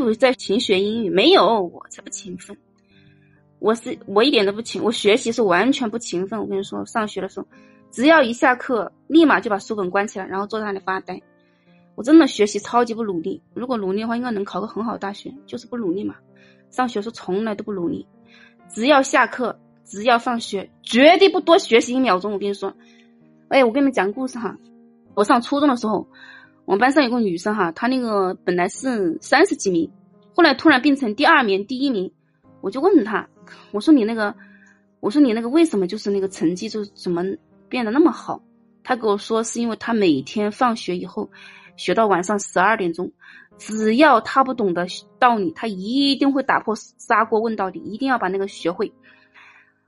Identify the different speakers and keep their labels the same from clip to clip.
Speaker 1: 不在勤学英语？没有，我才不勤奋。我是我一点都不勤，我学习是完全不勤奋。我跟你说，上学的时候，只要一下课，立马就把书本关起来，然后坐在那里发呆。我真的学习超级不努力。如果努力的话，应该能考个很好的大学，就是不努力嘛。上学时候从来都不努力，只要下课，只要放学，绝对不多学习一秒钟。我跟你说，哎，我跟你们讲故事哈。我上初中的时候，我们班上有个女生哈，她那个本来是三十几名，后来突然变成第二名、第一名。我就问她，我说你那个，我说你那个为什么就是那个成绩就怎么变得那么好？她跟我说是因为她每天放学以后。学到晚上十二点钟，只要她不懂的道理，她一定会打破砂锅问到底，一定要把那个学会。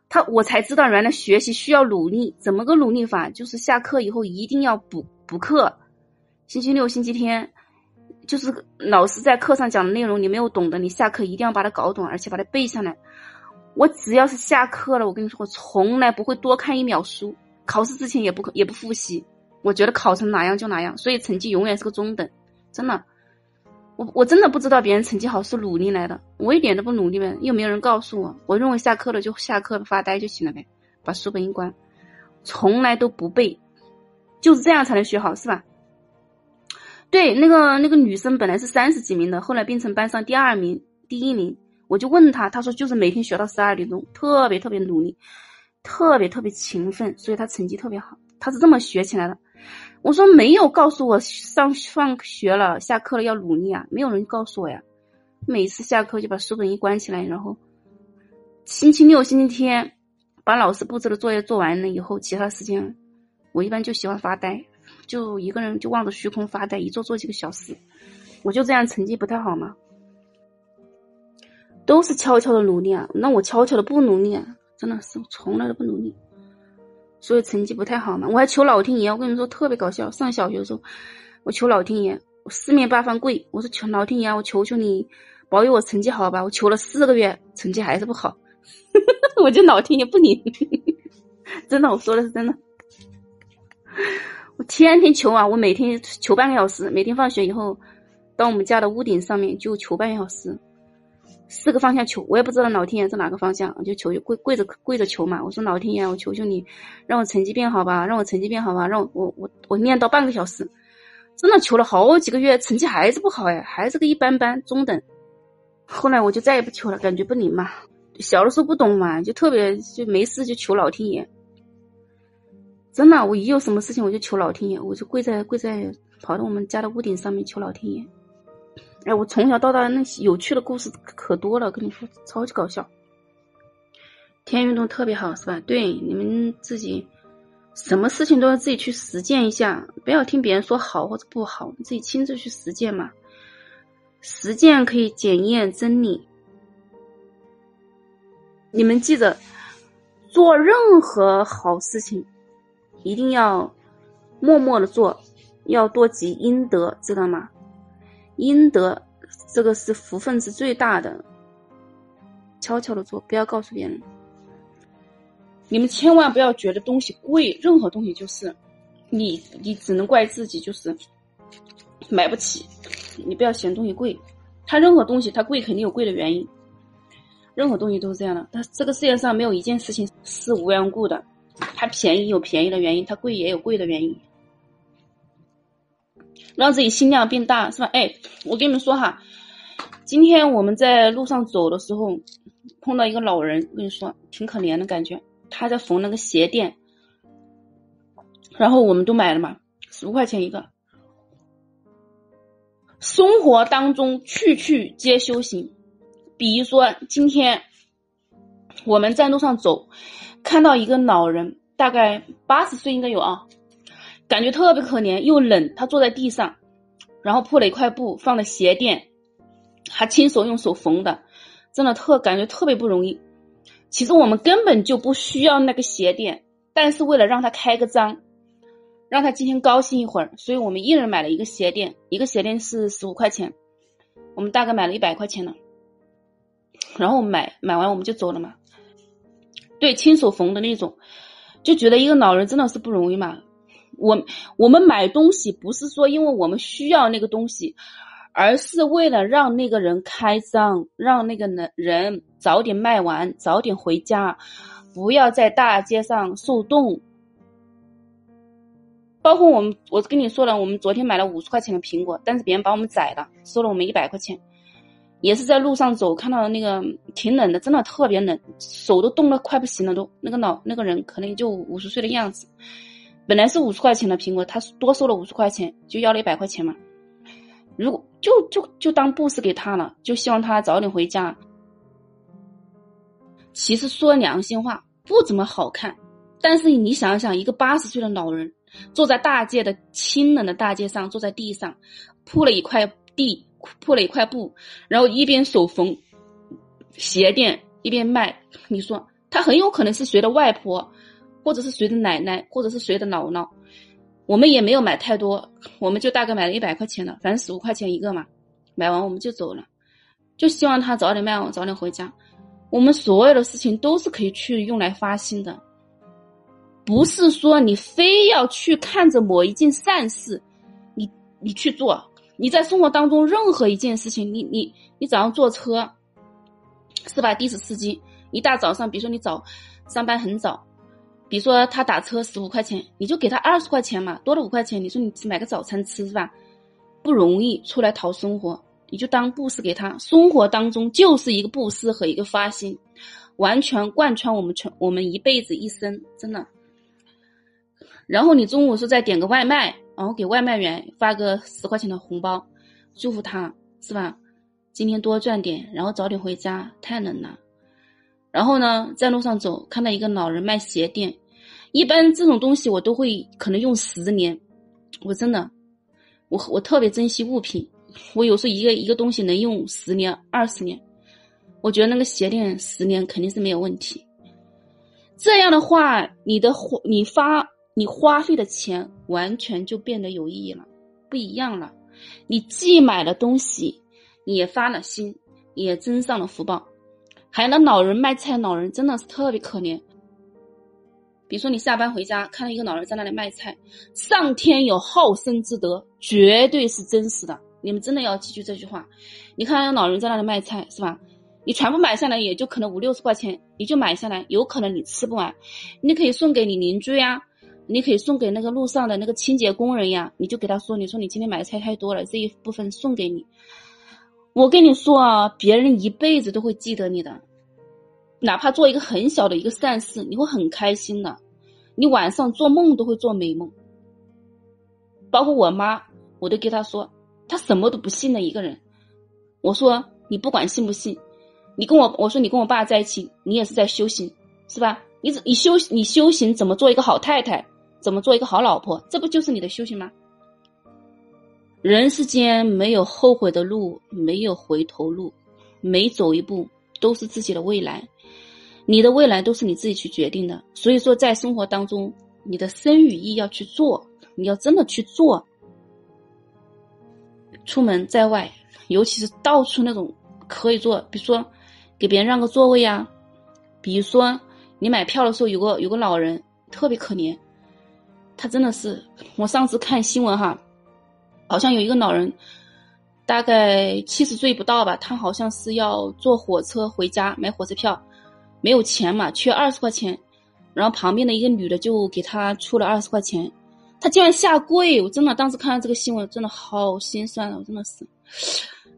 Speaker 1: 他我才知道，原来学习需要努力。怎么个努力法？就是下课以后一定要补补课。星期六、星期天，就是老师在课上讲的内容，你没有懂的，你下课一定要把它搞懂，而且把它背下来。我只要是下课了，我跟你说，我从来不会多看一秒书，考试之前也不也不复习。我觉得考成哪样就哪样，所以成绩永远是个中等，真的。我我真的不知道别人成绩好是努力来的，我一点都不努力呗，又没有人告诉我。我认为下课了就下课发呆就行了呗，把书本一关，从来都不背，就是这样才能学好，是吧？对，那个那个女生本来是三十几名的，后来变成班上第二名、第一名。我就问她，她说就是每天学到十二点钟，特别特别努力，特别特别勤奋，所以她成绩特别好。她是这么学起来的。我说没有告诉我上放学了下课了要努力啊，没有人告诉我呀。每次下课就把书本一关起来，然后星期六、星期天把老师布置的作业做完了以后，其他时间我一般就喜欢发呆，就一个人就望着虚空发呆，一坐坐几个小时。我就这样成绩不太好嘛，都是悄悄的努力啊。那我悄悄的不努力，啊，真的是从来都不努力。所以成绩不太好嘛，我还求老天爷，我跟你们说特别搞笑。上小学的时候，我求老天爷，我四面八方跪，我说求老天爷，我求求你保佑我成绩好吧。我求了四个月，成绩还是不好，我就老天爷不灵，真的，我说的是真的。天天求啊，我每天求半个小时，每天放学以后到我们家的屋顶上面就求半个小时。四个方向求，我也不知道老天爷是哪个方向，就求跪跪着跪着求嘛。我说老天爷，我求求你，让我成绩变好吧，让我成绩变好吧，让我我我念到半个小时，真的求了好几个月，成绩还是不好哎，还是个一般般中等。后来我就再也不求了，感觉不灵嘛。小的时候不懂嘛，就特别就没事就求老天爷。真的，我一有什么事情我就求老天爷，我就跪在跪在跑到我们家的屋顶上面求老天爷。哎，我从小到大那些有趣的故事可多了，跟你说超级搞笑。天运动特别好，是吧？对，你们自己什么事情都要自己去实践一下，不要听别人说好或者不好，自己亲自去实践嘛。实践可以检验真理。你们记着，做任何好事情，一定要默默的做，要多积阴德，知道吗？阴德，这个是福分是最大的。悄悄的做，不要告诉别人。你们千万不要觉得东西贵，任何东西就是你，你只能怪自己，就是买不起。你不要嫌东西贵，它任何东西它贵肯定有贵的原因。任何东西都是这样的，它这个世界上没有一件事情是无缘故的，它便宜有便宜的原因，它贵也有贵的原因。让自己心量变大，是吧？哎，我跟你们说哈，今天我们在路上走的时候，碰到一个老人，我跟你说挺可怜的感觉，他在缝那个鞋垫，然后我们都买了嘛，十五块钱一个。生活当中去去皆修行，比如说今天我们在路上走，看到一个老人，大概八十岁应该有啊。感觉特别可怜，又冷。他坐在地上，然后铺了一块布，放了鞋垫，还亲手用手缝的，真的特感觉特别不容易。其实我们根本就不需要那个鞋垫，但是为了让他开个张，让他今天高兴一会儿，所以我们一人买了一个鞋垫，一个鞋垫是十五块钱，我们大概买了一百块钱了。然后买买完我们就走了嘛。对，亲手缝的那种，就觉得一个老人真的是不容易嘛。我我们买东西不是说因为我们需要那个东西，而是为了让那个人开张，让那个人人早点卖完，早点回家，不要在大街上受冻。包括我们，我跟你说了，我们昨天买了五十块钱的苹果，但是别人把我们宰了，收了我们一百块钱。也是在路上走，看到那个挺冷的，真的特别冷，手都冻得快不行了，都那个老那个人可能就五十岁的样子。本来是五十块钱的苹果，他多收了五十块钱，就要了一百块钱嘛。如果就就就当布施给他了，就希望他早点回家。其实说良心话，不怎么好看。但是你想想，一个八十岁的老人坐在大街的清冷的大街上，坐在地上铺了一块地，铺了一块布，然后一边手缝鞋垫一边卖。你说他很有可能是谁的外婆，或者是谁的奶奶，或者是谁的姥姥。我们也没有买太多，我们就大概买了一百块钱的，反正十五块钱一个嘛。买完我们就走了，就希望他早点卖完，早点回家。我们所有的事情都是可以去用来发心的，不是说你非要去看着某一件善事，你你去做。你在生活当中任何一件事情，你你你早上坐车，是吧？的士司机一大早上，比如说你早上班很早。比如说他打车十五块钱，你就给他二十块钱嘛，多了五块钱，你说你买个早餐吃是吧？不容易出来讨生活，你就当布施给他。生活当中就是一个布施和一个发心，完全贯穿我们全我们一辈子一生，真的。然后你中午说再点个外卖，然后给外卖员发个十块钱的红包，祝福他是吧？今天多赚点，然后早点回家，太冷了。然后呢，在路上走，看到一个老人卖鞋垫。一般这种东西我都会可能用十年，我真的，我我特别珍惜物品，我有时候一个一个东西能用十年二十年，我觉得那个鞋垫十年肯定是没有问题。这样的话，你的花你发你花费的钱完全就变得有意义了，不一样了。你既买了东西，也发了心，也增上了福报。还有那老人卖菜，老人真的是特别可怜。比如说，你下班回家看到一个老人在那里卖菜，上天有好生之德，绝对是真实的。你们真的要记住这句话。你看那个老人在那里卖菜，是吧？你全部买下来，也就可能五六十块钱，你就买下来，有可能你吃不完，你可以送给你邻居呀，你可以送给那个路上的那个清洁工人呀，你就给他说，你说你今天买的菜太多了，这一部分送给你。我跟你说啊，别人一辈子都会记得你的。哪怕做一个很小的一个善事，你会很开心的。你晚上做梦都会做美梦。包括我妈，我都给她说，她什么都不信的一个人。我说你不管信不信，你跟我我说你跟我爸在一起，你也是在修行，是吧？你你修你修行怎么做一个好太太，怎么做一个好老婆，这不就是你的修行吗？人世间没有后悔的路，没有回头路，每走一步都是自己的未来。你的未来都是你自己去决定的，所以说在生活当中，你的生与意要去做，你要真的去做。出门在外，尤其是到处那种可以做，比如说给别人让个座位呀，比如说你买票的时候有个有个老人特别可怜，他真的是我上次看新闻哈，好像有一个老人大概七十岁不到吧，他好像是要坐火车回家买火车票。没有钱嘛，缺二十块钱，然后旁边的一个女的就给他出了二十块钱，他竟然下跪，我真的当时看到这个新闻，真的好心酸啊，我真的是，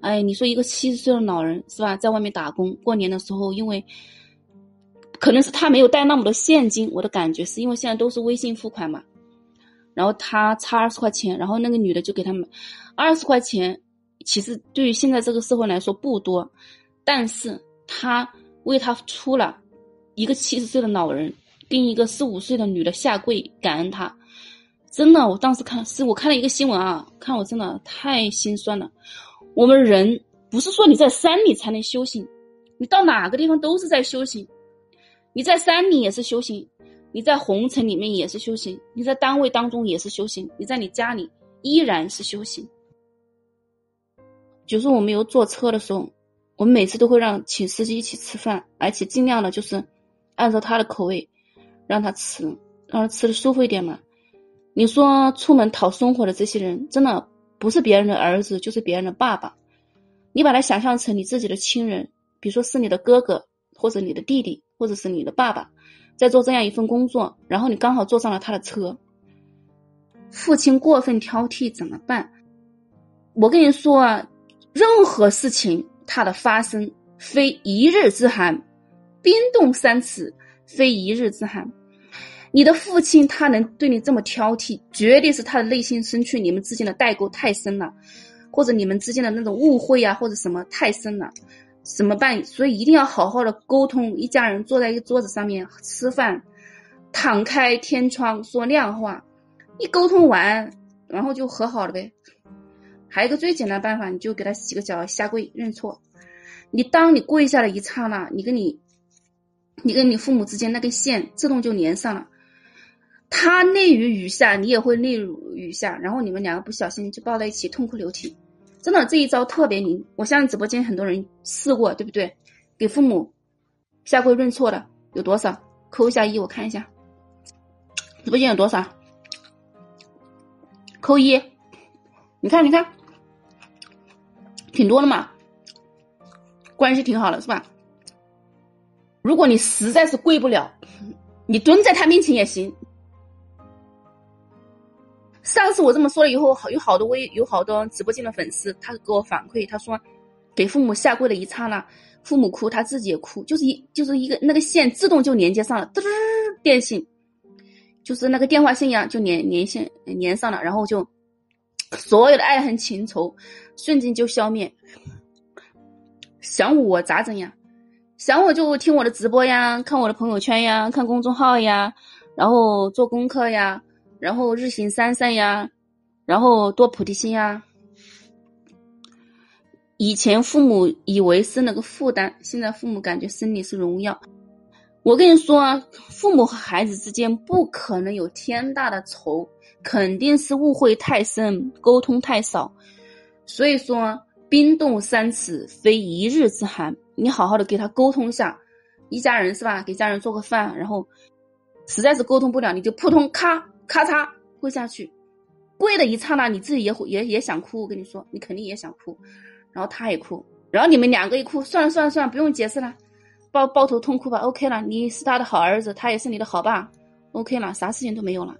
Speaker 1: 哎，你说一个七十岁的老人是吧，在外面打工，过年的时候，因为可能是他没有带那么多现金，我的感觉是因为现在都是微信付款嘛，然后他差二十块钱，然后那个女的就给他买二十块钱，其实对于现在这个社会来说不多，但是他。为他出了一个七十岁的老人跟一个四五岁的女的下跪感恩他，真的，我当时看是我看了一个新闻啊，看我真的太心酸了。我们人不是说你在山里才能修行，你到哪个地方都是在修行。你在山里也是修行，你在红尘里面也是修行，你在单位当中也是修行，你在你家里依然是修行。就是我们有坐车的时候。我们每次都会让请司机一起吃饭，而且尽量的就是按照他的口味让他吃，让他吃的舒服一点嘛。你说出门讨生活的这些人，真的不是别人的儿子，就是别人的爸爸。你把他想象成你自己的亲人，比如说是你的哥哥，或者你的弟弟，或者是你的爸爸，在做这样一份工作，然后你刚好坐上了他的车。父亲过分挑剔怎么办？我跟你说，任何事情它的发生非一日之寒，冰冻三尺非一日之寒。你的父亲他能对你这么挑剔，绝对是他的内心深处你们之间的代沟太深了。或者你们之间的那种误会呀，或者什么太深了，怎么办？所以一定要好好的沟通。一家人坐在一个桌子上面吃饭，敞开天窗说亮话，一沟通完，然后就和好了呗。还有一个最简单办法，你就给他洗个脚，下跪认错。你当你跪下的一刹那，你跟你，你跟你父母之间那根线自动就连上了。他泪如雨下，你也会泪如雨下，然后你们两个不小心就抱在一起痛哭流涕。真的这一招特别灵，我相信直播间很多人试过，对不对？给父母下跪认错的有多少？扣一下一，我看一下。直播间有多少？扣一。你看，你看，挺多的嘛，关系挺好的，是吧？如果你实在是跪不了，你蹲在他面前也行。上次我这么说了以后，好有好多微有好多直播间的粉丝，他给我反馈，他说给父母下跪的一刹那，父母哭，他自己也哭，就是一就是一个那个线自动就连接上了，嘚电信，就是那个电话线一样就连连线连上了，然后就所有的爱恨情仇瞬间就消灭。想我咋整呀？想我就听我的直播呀，看我的朋友圈呀，看公众号呀，然后做功课呀。然后日行三善呀，然后多菩提心呀。以前父母以为是那个负担，现在父母感觉生你是荣耀。我跟你说，父母和孩子之间不可能有天大的仇，肯定是误会太深，沟通太少。所以说，冰冻三尺非一日之寒，你好好的给他沟通一下，一家人是吧？给家人做个饭，然后实在是沟通不了，你就扑通咔。咔嚓跪下去，跪的一刹那，你自己也会也也想哭。我跟你说，你肯定也想哭，然后他也哭，然后你们两个一哭，算了算了算了，不用解释了，抱抱头痛哭吧。OK 了，你是他的好儿子，他也是你的好爸。OK 了，啥事情都没有了。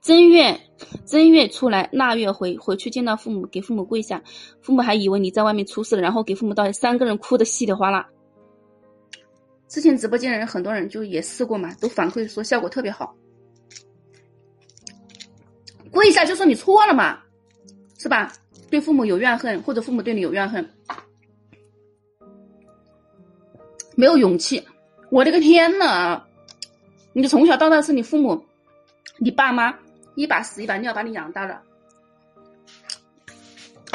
Speaker 1: 正月正月出来，腊月回回去见到父母，给父母跪下，父母还以为你在外面出事了，然后给父母道，三个人哭的稀里哗啦。之前直播间的人很多人就也试过嘛，都反馈说效果特别好。跪下就说你错了嘛，是吧？对父母有怨恨，或者父母对你有怨恨，没有勇气。我的个天呐！你从小到大是你父母、你爸妈一把屎一把尿把你养大的，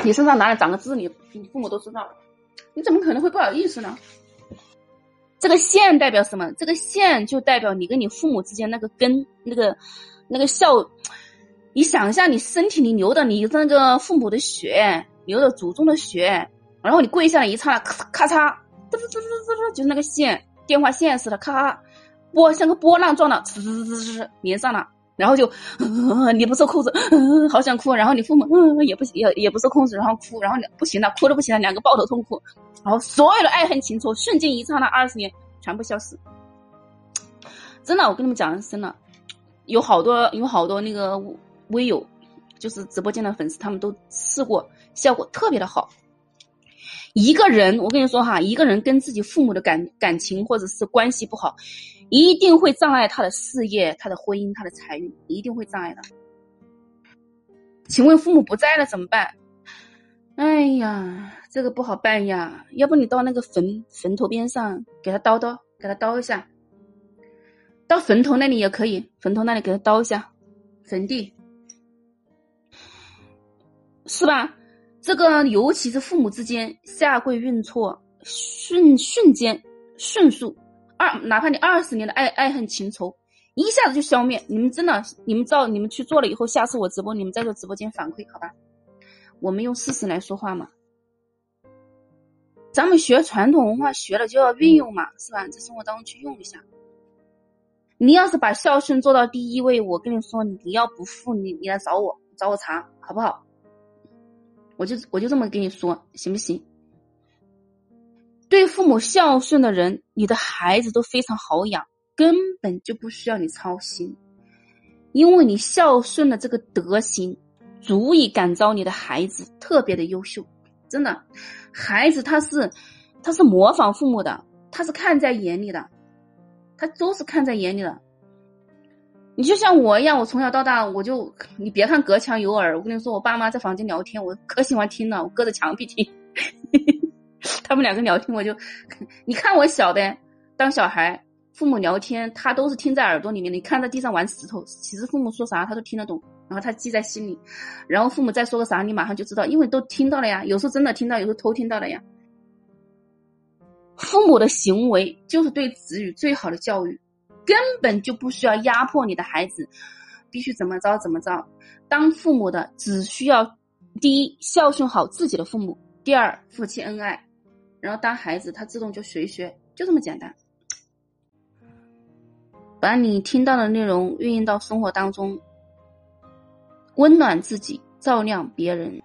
Speaker 1: 你身上哪里长个痣，你你父母都知道，你怎么可能会不好意思呢？这个线代表什么？这个线就代表你跟你父母之间那个根，那个那个孝。你想一下，你身体里流的你那个父母的血，流的祖宗的血，然后你跪下来一刹那，咔咔嚓，滋滋滋滋滋，就是那个线，电话线似的，咔，波像个波浪状的，滋滋滋滋滋连上了。然后就，你不受控制，好想哭。然后你父母，嗯，也不也也不受控制，然后哭，然后不行了，哭都不行了，两个抱头痛哭。然后所有的爱恨情仇瞬间一刹那，二十年全部消失。真的，我跟你们讲真的，有好多有好多那个微友，就是直播间的粉丝，他们都试过，效果特别的好。一个人，我跟你说哈，一个人跟自己父母的感感情或者是关系不好，一定会障碍他的事业、他的婚姻、他的财运，一定会障碍的。请问父母不在了怎么办？哎呀，这个不好办呀！要不你到那个坟坟头边上给他叨叨，给他叨一下。到坟头那里也可以，坟头那里给他叨一下，坟地，是吧？这个尤其是父母之间下跪认错，瞬瞬间迅速二，哪怕你二十年的爱爱恨情仇，一下子就消灭。你们真的，你们照你们去做了以后，下次我直播，你们在这直播间反馈，好吧？我们用事实来说话嘛。咱们学传统文化学了就要运用嘛，是吧？在生活当中去用一下。你要是把孝顺做到第一位，我跟你说，你要不富，你你来找我。找我茬，好不好？我就我就这么跟你说，行不行？对父母孝顺的人，你的孩子都非常好养，根本就不需要你操心，因为你孝顺的这个德行，足以感召你的孩子特别的优秀。真的，孩子他是他是模仿父母的，他是看在眼里的，他都是看在眼里的。你就像我一样，我从小到大，我就你别看隔墙有耳，我跟你说，我爸妈在房间聊天，我可喜欢听了，我隔着墙壁听。他们两个聊天，我就你看我小的当小孩，父母聊天，他都是听在耳朵里面。你看在地上玩石头，其实父母说啥他都听得懂。然后他记在心里，然后父母再说个啥，你马上就知道，因为都听到了呀。有时候真的听到，有时候偷听到了呀。父母的行为就是对子女最好的教育，根本就不需要压迫你的孩子，必须怎么着怎么着。当父母的只需要第一孝顺好自己的父母，第二夫妻恩爱，然后当孩子他自动就学学，就这么简单。把你听到的内容运用到生活当中。温暖自己，照亮别人。